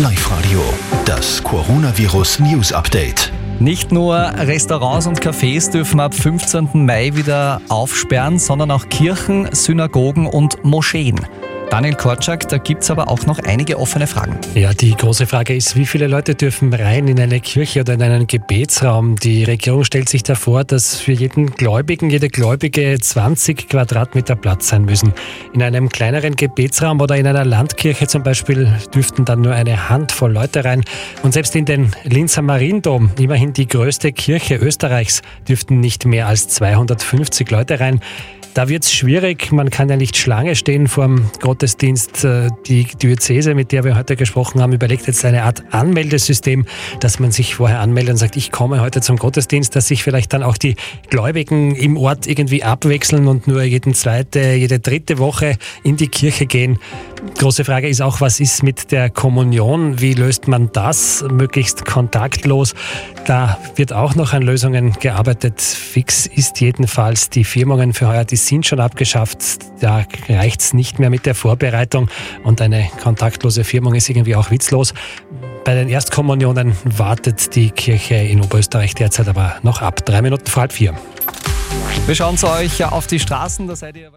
Live Radio, das Coronavirus News Update. Nicht nur Restaurants und Cafés dürfen ab 15. Mai wieder aufsperren, sondern auch Kirchen, Synagogen und Moscheen. Daniel Korczak, da gibt es aber auch noch einige offene Fragen. Ja, die große Frage ist, wie viele Leute dürfen rein in eine Kirche oder in einen Gebetsraum? Die Regierung stellt sich davor, dass für jeden Gläubigen, jede Gläubige 20 Quadratmeter Platz sein müssen. In einem kleineren Gebetsraum oder in einer Landkirche zum Beispiel dürften dann nur eine Handvoll Leute rein. Und selbst in den Linzer Mariendom, immerhin die größte Kirche Österreichs, dürften nicht mehr als 250 Leute rein. Da wird es schwierig. Man kann ja nicht Schlange stehen vor dem Gottesdienst. Äh, die Diözese, mit der wir heute gesprochen haben, überlegt jetzt eine Art Anmeldesystem, dass man sich vorher anmeldet und sagt, ich komme heute zum Gottesdienst, dass sich vielleicht dann auch die Gläubigen im Ort irgendwie abwechseln und nur jeden zweite, jede dritte Woche in die Kirche gehen. Große Frage ist auch, was ist mit der Kommunion? Wie löst man das möglichst kontaktlos? Da wird auch noch an Lösungen gearbeitet. Fix ist jedenfalls die Firmungen für heuer, die sind schon abgeschafft. Da reicht es nicht mehr mit der Vorbereitung und eine kontaktlose Firmung ist irgendwie auch witzlos. Bei den Erstkommunionen wartet die Kirche in Oberösterreich derzeit aber noch ab. Drei Minuten vor halb vier. Wir schauen zu euch auf die Straßen, da seid ihr